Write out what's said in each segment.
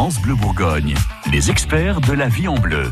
France Bleu Bourgogne, les experts de la vie en bleu.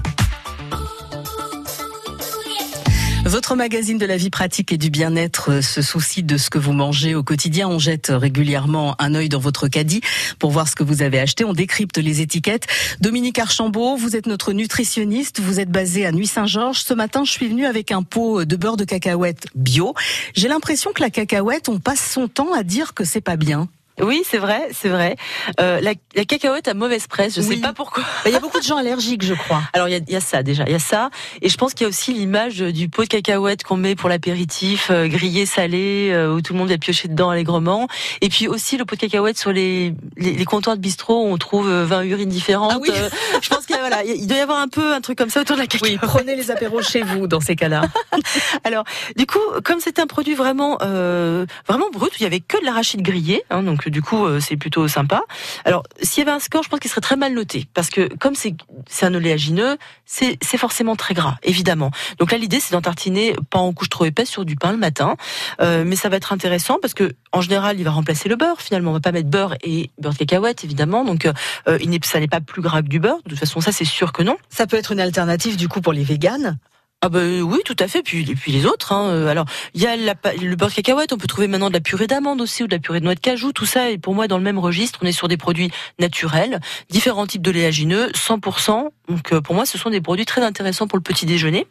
Votre magazine de la vie pratique et du bien-être se soucie de ce que vous mangez au quotidien. On jette régulièrement un œil dans votre caddie pour voir ce que vous avez acheté. On décrypte les étiquettes. Dominique Archambault, vous êtes notre nutritionniste. Vous êtes basé à Nuit-Saint-Georges. Ce matin, je suis venue avec un pot de beurre de cacahuète bio. J'ai l'impression que la cacahuète, on passe son temps à dire que c'est pas bien. Oui, c'est vrai, c'est vrai. Euh, la, la, cacahuète a mauvaise presse, je ne sais pas pourquoi. Il y a beaucoup de gens allergiques, je crois. Alors il y a, y a, ça déjà, il y a ça, et je pense qu'il y a aussi l'image du pot de cacahuète qu'on met pour l'apéritif, euh, grillé, salé, euh, où tout le monde va piocher dedans allègrement. Et puis aussi le pot de cacahuète sur les, les, les comptoirs de bistrot où on trouve 20 urines différentes. Ah oui. je pense qu'il voilà, il doit y avoir un peu un truc comme ça autour de la cacahuète. Oui, prenez les apéros chez vous dans ces cas-là. Alors du coup, comme c'est un produit vraiment vraiment brut, il y avait que de l'arachide grillé, hein, donc du coup c'est plutôt sympa. Alors, s'il y avait un score, je pense qu'il serait très mal noté, parce que comme c'est un oléagineux, c'est forcément très gras, évidemment. Donc là, l'idée, c'est d'en tartiner pas en couche trop épaisse sur du pain le matin, euh, mais ça va être intéressant parce que en général, il va remplacer le beurre. Finalement, on va pas mettre beurre et beurre de cacahuète, évidemment. Donc, euh, il ça n'est pas plus gras que du beurre. De toute façon, ça, c'est sûr que non. Ça peut être une alternative du coup pour les véganes. Ah bah oui, tout à fait. Puis puis les autres. Hein. Alors il y a le beurre cacahuète. On peut trouver maintenant de la purée d'amande aussi ou de la purée de noix de cajou. Tout ça est pour moi dans le même registre. On est sur des produits naturels, différents types de léagineux, 100%. Donc pour moi, ce sont des produits très intéressants pour le petit déjeuner.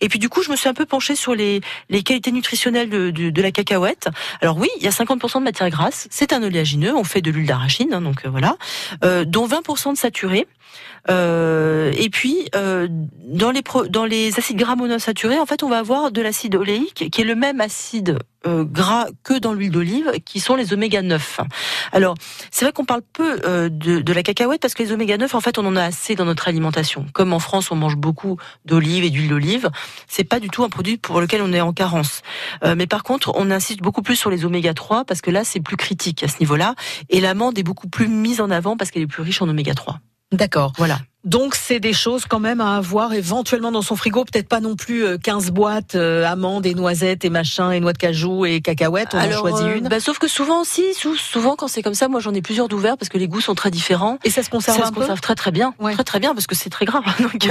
Et puis du coup, je me suis un peu penchée sur les, les qualités nutritionnelles de, de, de la cacahuète. Alors oui, il y a 50% de matière grasse. C'est un oléagineux. On fait de l'huile d'arachide, hein, donc voilà, euh, dont 20% de saturé. Euh, et puis euh, dans les pro, dans les acides gras monosaturés, en fait, on va avoir de l'acide oléique qui est le même acide euh, gras que dans l'huile d'olive, qui sont les oméga 9. Alors, c'est vrai qu'on parle peu euh, de, de, la cacahuète parce que les oméga 9, en fait, on en a assez dans notre alimentation. Comme en France, on mange beaucoup d'olive et d'huile d'olive, c'est pas du tout un produit pour lequel on est en carence. Euh, mais par contre, on insiste beaucoup plus sur les oméga 3 parce que là, c'est plus critique à ce niveau-là. Et l'amande est beaucoup plus mise en avant parce qu'elle est plus riche en oméga 3. D'accord. Voilà. Donc c'est des choses quand même à avoir éventuellement dans son frigo, peut-être pas non plus 15 euh, boîtes euh, amandes et noisettes et machin et noix de cajou et cacahuètes, on Alors, en choisit euh, une. Bah, sauf que souvent aussi, souvent quand c'est comme ça, moi j'en ai plusieurs d'ouverts parce que les goûts sont très différents. Et ça se conserve ça un se peu conserve très très bien, Ouais. très très bien parce que c'est très gras. Donc,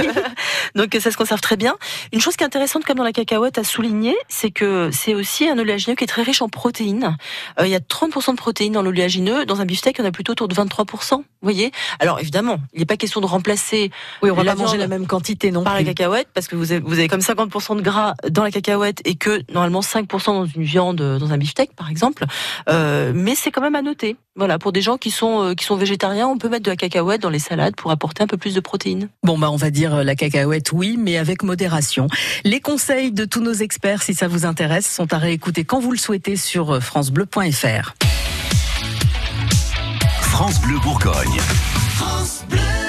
donc ça se conserve très bien. Une chose qui est intéressante comme dans la cacahuète à souligner, c'est que c'est aussi un oléagineux qui est très riche en protéines. Euh, il y a 30% de protéines dans l'oléagineux. Dans un beefsteak, il y en a plutôt autour de 23%. Vous voyez? Alors évidemment, il n'est pas question de remplacer Oui, on va la pas manger la même quantité non par la cacahuète parce que vous avez, vous avez comme 50% de gras dans la cacahuète et que normalement 5% dans une viande, euh, dans un beefsteak par exemple. Euh, mais c'est quand même à noter. Voilà, pour des gens qui sont euh, qui sont végétariens, on peut mettre de la cacahuète dans les salades pour apporter un peu plus de protéines. Bon bah on va dire la cacahuète oui, mais avec modération. Les conseils de tous nos experts, si ça vous intéresse, sont à réécouter quand vous le souhaitez sur francebleu.fr. France Bleu Bourgogne. France Bleu.